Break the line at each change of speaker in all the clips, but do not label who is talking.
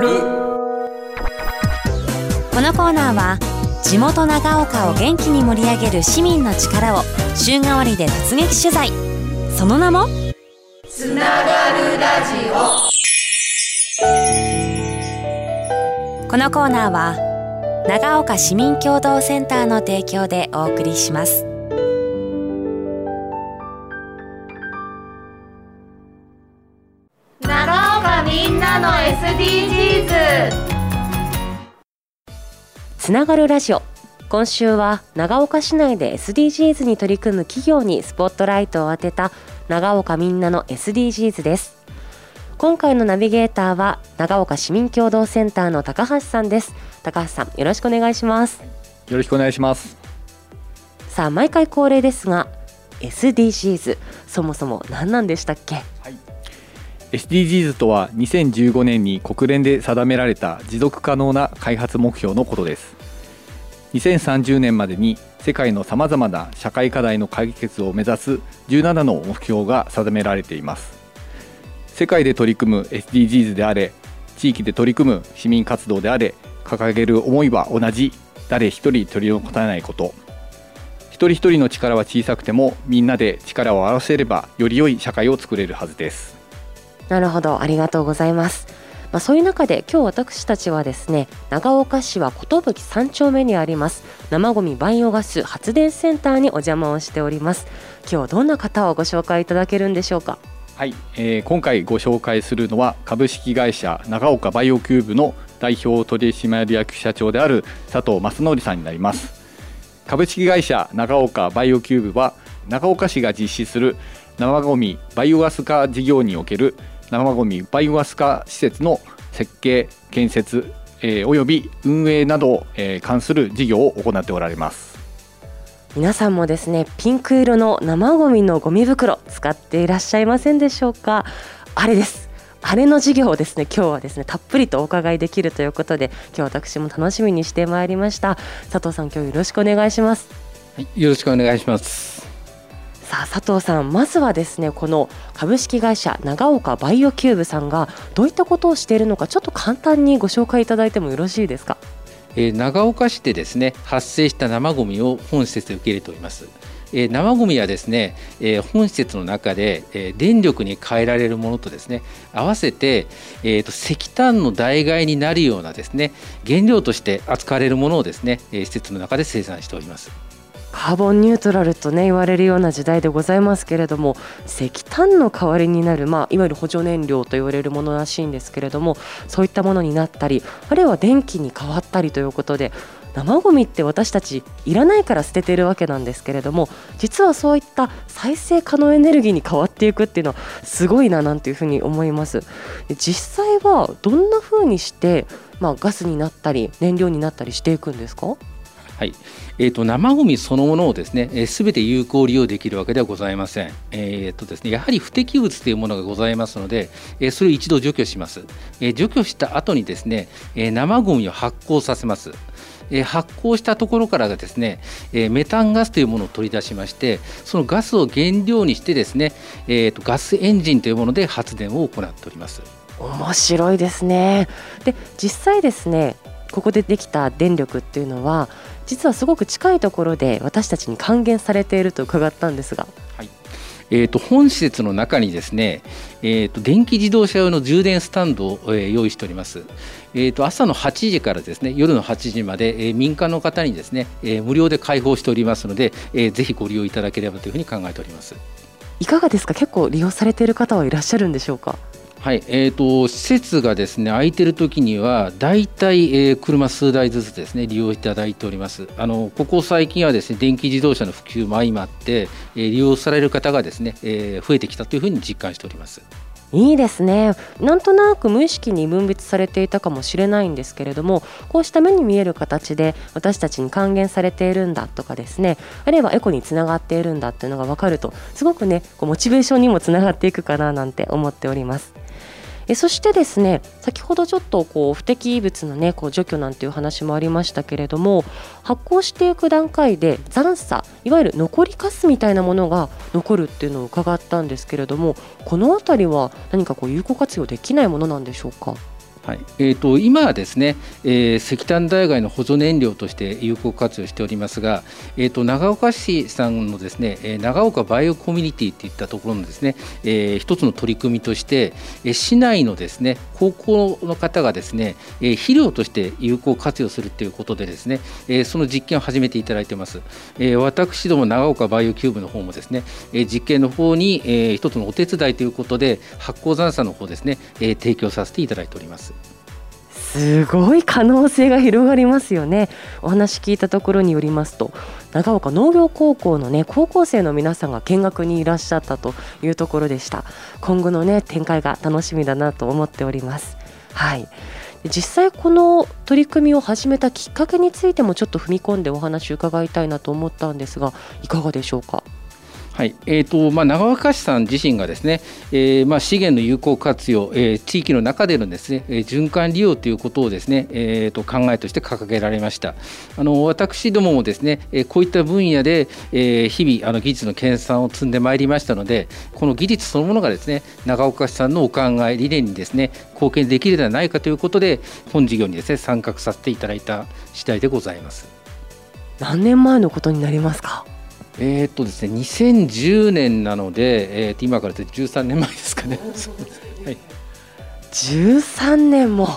このコーナーは地元長岡を元気に盛り上げる市民の力を週替わりで突撃取材。その名も？つながるラジオ。このコーナーは長岡市民共同センターの提供でお送りします
の SDGs
つながるラジオ。今週は長岡市内で SDGs に取り組む企業にスポットライトを当てた長岡みんなの SDGs です。今回のナビゲーターは長岡市民共同センターの高橋さんです。高橋さんよろしくお願いします。
よろしくお願いします。
さあ毎回恒例ですが SDGs そもそも何なんでしたっけ、はい、
SDGs とは2015年に国連で定められた持続可能な開発目標のことです。2030年までに世界のさまざまな社会課題の解決を目指す17の目標が定められています。世界で取り組む SDGs であれ地域で取り組む市民活動であれ掲げる思いは同じ。誰一人取り残さないこと。一人一人の力は小さくてもみんなで力を合わせればより良い社会を作れるはずです。
なるほど。ありがとうございます。まあ、そういう中で今日私たちはですね長岡市は寿3丁目にあります。生ごみバイオガス発電センターにお邪魔をしております。今日はどんな方をご紹介いただけるんでしょうか？
はい、えー、今回ご紹介するのは株式会社長岡バイオキューブの代表取締役社長である佐藤正則さんになります。株式会社長岡バイオキューブは長岡市が実施する生ごみバイオガス化事業における生ごみバイオガス化施設の設計建設、えー、および運営などを、えー、関する事業を行っておられます。
皆さんもですねピンク色の生ごみのゴミ袋使っていらっしゃいませんでしょうか？あれです。あれの事業をですね今日はですねたっぷりとお伺いできるということで今日私も楽しみにしてまいりました。佐藤さん今日よろしくお願いします。
はい、よろしくお願いします
さあ佐藤さんまずはですねこの株式会社長岡バイオキューブさんがどういったことをしているのかちょっと簡単にご紹介いただいてもよろしいですか、
えー、長岡市でですね発生した生ごみを本施設で受け入れておりますえ、生ごみはですね、え、本施設の中で、え、電力に変えられるものとですね合わせて、えーと、石炭の代替になるようなですね原料として扱われるものをですね、え、施設の中で生産しております。
カーボンニュートラルとね言われるような時代でございますけれども石炭の代わりになる、まあ、いわゆる補助燃料と言われるものらしいんですけれどもそういったものになったりあるいは電気に変わったりということで生ごみって私たちいらないから捨ててるわけなんですけれども実はそういった再生可能エネルギーに変わっていくっていうのはすごいななんていうふうに思います。実際はどんなふうにして、まあ、ガスになったり燃料になったりしていくんですか？
はい。えーと、生ごみそのものをですね、えー、全て有効利用できるわけではございません。えーとですね、やはり不適物というものがございますので、えー、それを一度除去します。えー、除去した後にですね、えー、生ごみを発酵させます。発酵したところからがですね、メタンガスというものを取り出しましてそのガスを原料にしてですね、えーと、ガスエンジンというもので発電を行っております
面白いですねで実際ですねここでできた電力っていうのは実はすごく近いところで私たちに還元されていると伺ったんですが。
はいえーと、本施設の中にですね、えーと、電気自動車用の充電スタンドを、えー、用意しております。えーと、朝の8時からですね夜の8時まで、えー、民間の方にですね、えー、無料で開放しておりますので、えー、ぜひご利用いただければというふうに考えております。
いかがですか？結構利用されている方はいらっしゃるんでしょうか？
はいえーと、施設がですね空いてる時には大体、えー、車数台ずつですね利用いただいておりますあのここ最近はですね電気自動車の普及も相まって、えー、利用される方がですね、えー、増えてきたというふうに実感しております。
いいですねなんとなく無意識に分別されていたかもしれないんですけれどもこうした目に見える形で私たちに還元されているんだとかですねあるいはエコにつながっているんだっていうのが分かるとすごくねこうモチベーションにもつながっていくかななんて思っております。えそしてですね先ほどちょっとこう不適物のねこう除去なんていう話もありましたけれども発酵していく段階で残渣いわゆる残りかすみたいなものが残るっていうのを伺ったんですけれどもこの辺りは何かこう有効活用できないものなんでしょうか？
はいえーと、今はですね、えー、石炭代替の補助燃料として有効活用しておりますが、えーと、長岡市さんのですね、え長岡バイオコミュニティといったところのですね、えー、一つの取り組みとして、えー、市内のですね高校の方がですね、えー、肥料として有効活用するということでですね、えー、その実験を始めていただいています。えー、私ども長岡バイオキューブの方もですね、えー、実験の方に、えー、一つのお手伝いということで発酵残渣の方ですね、えー、提供させていただいております。
すごい可能性が広がりますよね。お話聞いたところによりますと長岡農業高校のね高校生の皆さんが見学にいらっしゃったというところでした。今後のね展開が楽しみだなと思っております。はい。実際この取り組みを始めたきっかけについてもちょっと踏み込んでお話伺いたいなと思ったんですがいかがでしょうか？
はい。えーとまあ、長岡市さん自身がですね、えーまあ、資源の有効活用、えー、地域の中でのですね、えー、循環利用ということをですね、えーと、考えとして掲げられました。あの私どももですね、えー、こういった分野で、えー、日々あの技術の研鑽を積んでまいりましたのでこの技術そのものがですね長岡市さんのお考え理念にですね貢献できるではないかということで本事業にですね参画させていただいた次第でございます。
何年前のことになりますか？
えー、っとですね、2010年なので、えー、今から13年前ですかね。はい、
13年も、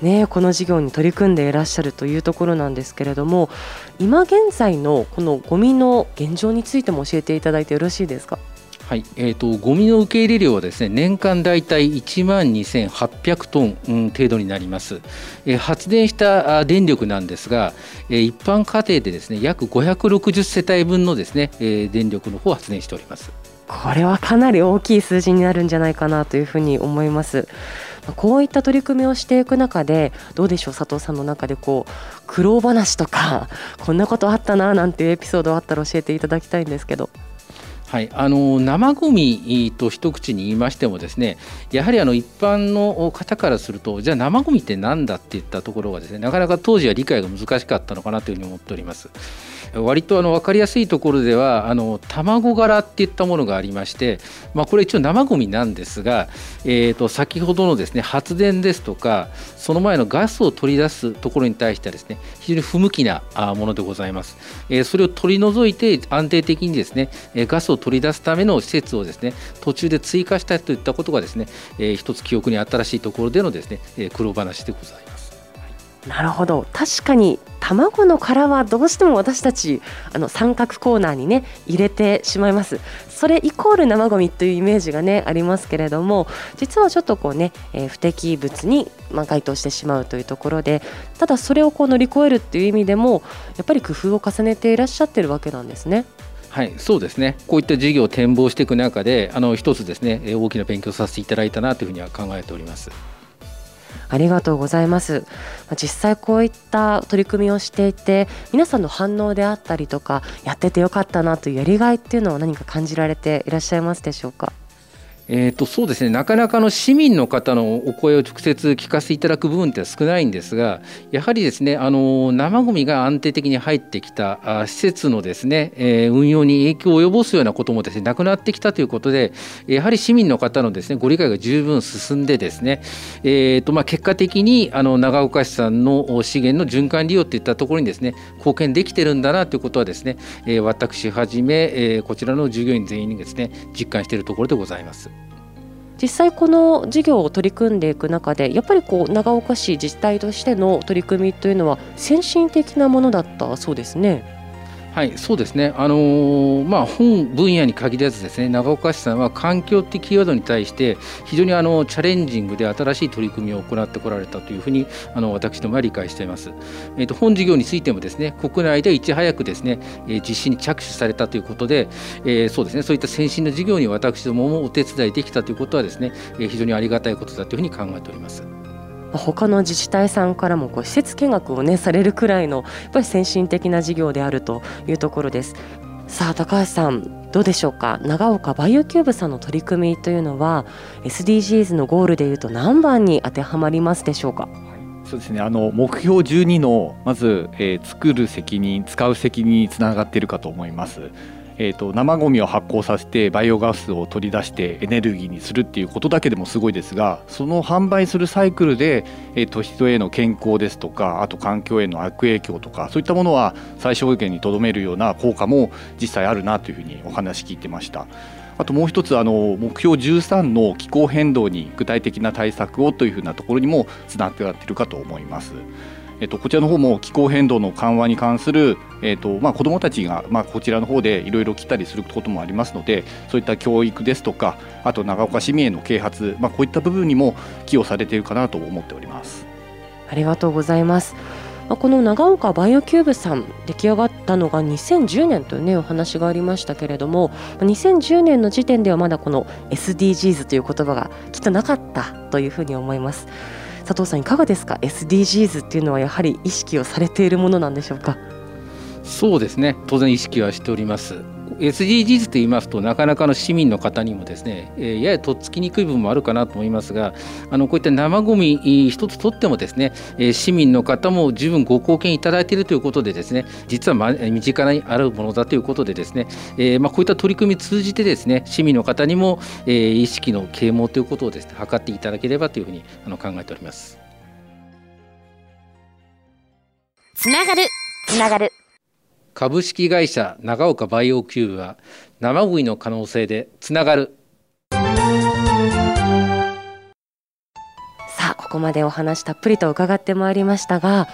ね、この事業に取り組んでいらっしゃるというところなんですけれども今現在のこのゴミの現状についても教えていただいてよろしいですか？
はいえーと、ゴミの受け入れ量はですね年間大体1万2800トン、程度になります、えー、発電した電力なんですが、えー、一般家庭でですね約560世帯分のですね、えー、電力の方を発電しております。
これはかなり大きい数字になるんじゃないかなというふうに思います。こういった取り組みをしていく中でどうでしょう佐藤さんの中でこう苦労話とかこんなことあったななんていうエピソードあったら教えていただきたいんですけど。
はい、あの生ごみと一口に言いましてもですねやはりあの一般の方からするとじゃあ生ごみって何だっていったところがですねなかなか当時は理解が難しかったのかなというふうに思っております。割とあの分かりやすいところではあの卵殻っていったものがありまして、まあ、これ一応生ごみなんですが、えー、と先ほどのですね発電ですとかその前のガスを取り出すところに対してはですね非常に不向きなものでございます。え、それを取り除いて安定的にですねガスを取り出すための施設をですね途中で追加したといったことがですね、えー、一つ記憶に新しいところでのですね苦労話でございます。
なるほど確かに卵の殻はどうしても私たちあの三角コーナーにね入れてしまいますそれイコール生ゴミというイメージがねありますけれども実はちょっとこうね、えー、不適物にまあ該当してしまうというところでただそれをこう乗り越えるっていう意味でもやっぱり工夫を重ねていらっしゃってるわけなんですね。
はい、そうですね。こういった事業を展望していく中で、あの一つですね、大きな勉強させていただいたなというふうには考えております。
ありがとうございます。実際こういった取り組みをしていて皆さんの反応であったりとかやっててよかったなというやりがいっていうのを何か感じられていらっしゃいますでしょうか？
えーと、そうですねなかなかの市民の方のお声を直接聞かせていただく部分って少ないんですがやはりですねあの生ごみが安定的に入ってきたあ施設のですね、えー、運用に影響を及ぼすようなこともですねなくなってきたということでやはり市民の方のですねご理解が十分進んでですね、えーとまあ、結果的にあの長岡市さんの資源の循環利用といったところにですね貢献できてるんだなということはですね、えー、私はじめ、えー、こちらの従業員全員にですね実感しているところでございます。
実際この事業を取り組んでいく中でやっぱりこう長岡市自治体としての取り組みというのは先進的なものだったそうですね。
はいそうですね、あのー、まあ、本分野に限らずですね長岡市さんは環境的キーワードに対して非常にあのチャレンジングで新しい取り組みを行ってこられたというふうにあの私どもは理解しています、えーと、本事業についてもですね国内でいち早くですね、えー、実施に着手されたということで、えー、そうですねそういった先進の事業に私どももお手伝いできたということはですね、え、非常にありがたいことだというふうに考えております。
他の自治体さんからもこう施設見学をねされるくらいのやっぱり先進的な事業であるというところです。さあ高橋さんどうでしょうか？長岡バイオキューブさんの取り組みというのは SDGs のゴールでいうと何番に当てはまりますでしょうか？
そうですねあの目標12のまず、えー、作る責任使う責任につながっているかと思います。えーと、生ごみを発酵させてバイオガスを取り出してエネルギーにするっていうことだけでもすごいですがその販売するサイクルで、えーと、人への健康ですとかあと環境への悪影響とかそういったものは最小限にとどめるような効果も実際あるなというふうにお話聞いてました。あともう一つあの目標13の気候変動に具体的な対策をというふうなところにもつながっているかと思います。えっと、こちらの方も気候変動の緩和に関する、えっとまあ、子どもたちが、まあ、こちらの方でいろいろ来たりすることもありますのでそういった教育ですとかあと長岡市民への啓発、まあ、こういった部分にも寄与されているかなと思っております
ありがとうございますこの長岡バイオキューブさん出来上がったのが2010年というねお話がありましたけれども2010年の時点ではまだこの SDGs という言葉がきっとなかったというふうに思います。佐藤さんいかがですか？SDGs っていうのはやはり意識をされているものなんでしょうか？
そうですね。当然意識はしております。SDGs と言いますとなかなかの市民の方にもですね、えー、ややとっつきにくい部分もあるかなと思いますがあのこういった生ごみ一つとってもですね、えー、市民の方も十分ご貢献いただいているということでですね実は、ま、身近にあるものだということでですね、えーまあ、こういった取り組み通じてですね市民の方にも、えー、意識の啓蒙ということをですね図っていただければというふうにあの考えております。
つながるつながる
株式会社長岡バイオキューブは生ごみの可能性でつながる。
さあここまでお話たっぷりと伺ってまいりましたが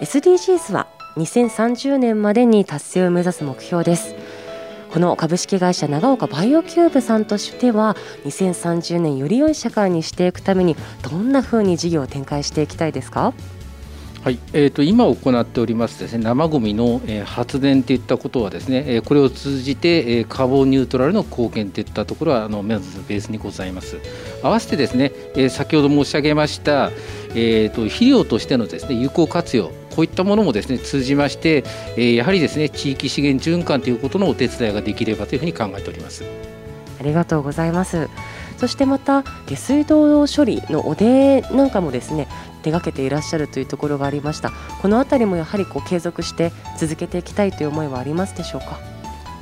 SDGs は2030年までに達成を目指す目標です。この株式会社長岡バイオキューブさんとしては2030年より良い社会にしていくためにどんなふうに事業を展開していきたいですか？
はい、えーと、今行っておりますですね生ごみの、えー、発電といったことはですね、えー、これを通じて、えー、カーボンニュートラルの貢献といったところはあのまずベースにございます。合わせてですね、えー、先ほど申し上げました、えーと、肥料としてのですね有効活用こういったものもですね通じまして、えー、やはりですね地域資源循環ということのお手伝いができればというふうに考えております。
ありがとうございます。そしてまた下水道処理のおでなんかもですね手がけていらっしゃるというところがありました。この辺りもやはりこう継続して続けていきたいという思いはありますでしょうか？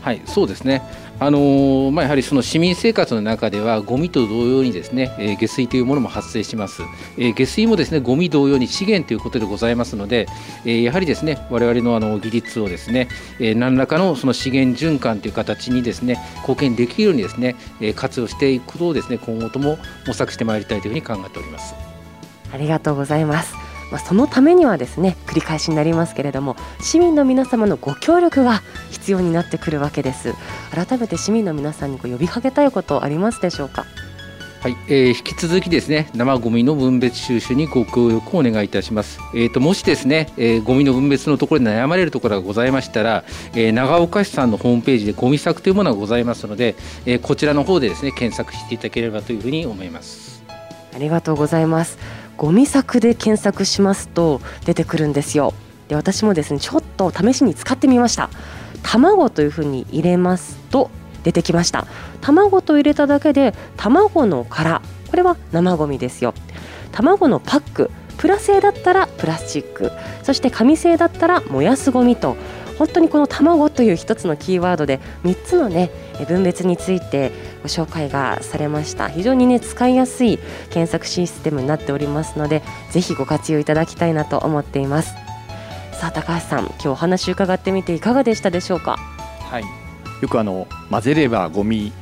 はいそうですね。あのー、まあ、やはりその市民生活の中ではゴミと同様にですね、えー、下水というものも発生します、えー、下水もですねゴミ同様に資源ということでございますので、えー、やはりですね我々のあの技術をですね、えー、何らかのその資源循環という形にですね貢献できるようにですね、えー、活用していくことをですね今後とも模索してまいりたいというふうに考えております。
ありがとうございますまあ、そのためにはですね繰り返しになりますけれども市民の皆様のご協力が必要になってくるわけです改めて市民の皆さんに呼びかけたいことありますでしょうか？
はい、えー、引き続きですね生ゴミの分別収集にご協力をお願いいたします。えっ、ー、ともしですね、えー、ゴミの分別のところで悩まれるところがございましたら、えー、長岡市さんのホームページでゴミ作というものがございますので、えー、こちらの方でですね検索していただければというふうに思います。
ありがとうございます。ゴミ作で検索しますと出てくるんですよ。で私もですねちょっと試しに使ってみました。卵というふうに入れますと出てきました。卵と入れただけで卵の殻これは生ゴミですよ。卵のパックプラ製だったらプラスチック。そして紙製だったら燃やすゴミと本当にこの卵という一つのキーワードで3つのね分別についてご紹介がされました。非常にね使いやすい検索システムになっておりますのでぜひご活用いただきたいなと思っています。さあ高橋さん今日お話伺ってみていかがでしたでしょうか？
はい。よくあの混ぜればゴミ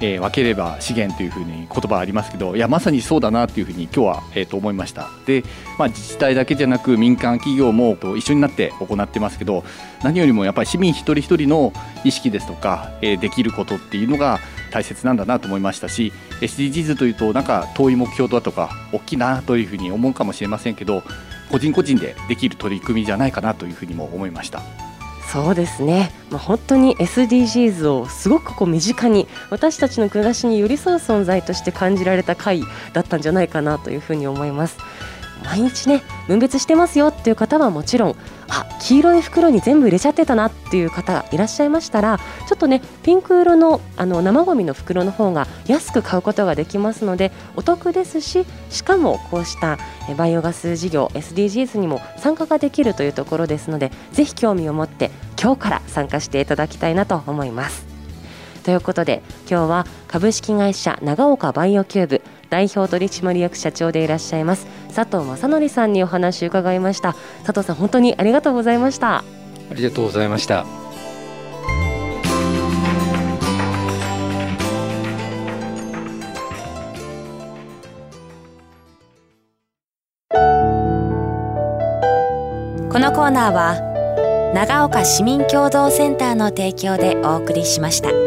えー、分ければ資源というふうに言葉ありますけどいやまさにそうだなというふうに今日は、えー、と思いましたで、まあ、自治体だけじゃなく民間企業も一緒になって行ってますけど何よりもやっぱり市民一人一人の意識ですとか、えー、できることっていうのが大切なんだなと思いましたし SDGs というとなんか遠い目標だとか大きいなというふうに思うかもしれませんけど個人個人でできる取り組みじゃないかなというふうにも思いました。
そうですね、まあ、本当に SDGs をすごくこう身近に私たちの暮らしに寄り添う存在として感じられた回だったんじゃないかなというふうに思います。毎日ね分別してますよっていう方はもちろんあ黄色い袋に全部入れちゃってたなっていう方がいらっしゃいましたらちょっとねピンク色のあの生ごみの袋の方が安く買うことができますのでお得ですししかもこうしたバイオガス事業 SDGs にも参加ができるというところですのでぜひ興味を持って今日から参加していただきたいなと思います。ということで今日は株式会社長岡バイオキューブ代表取締役社長でいらっしゃいます佐藤正則さんにお話を伺いました。佐藤さん本当にありがとうございました。
ありがとうございました。
このコーナーは長岡市民共同センターの提供でお送りしました。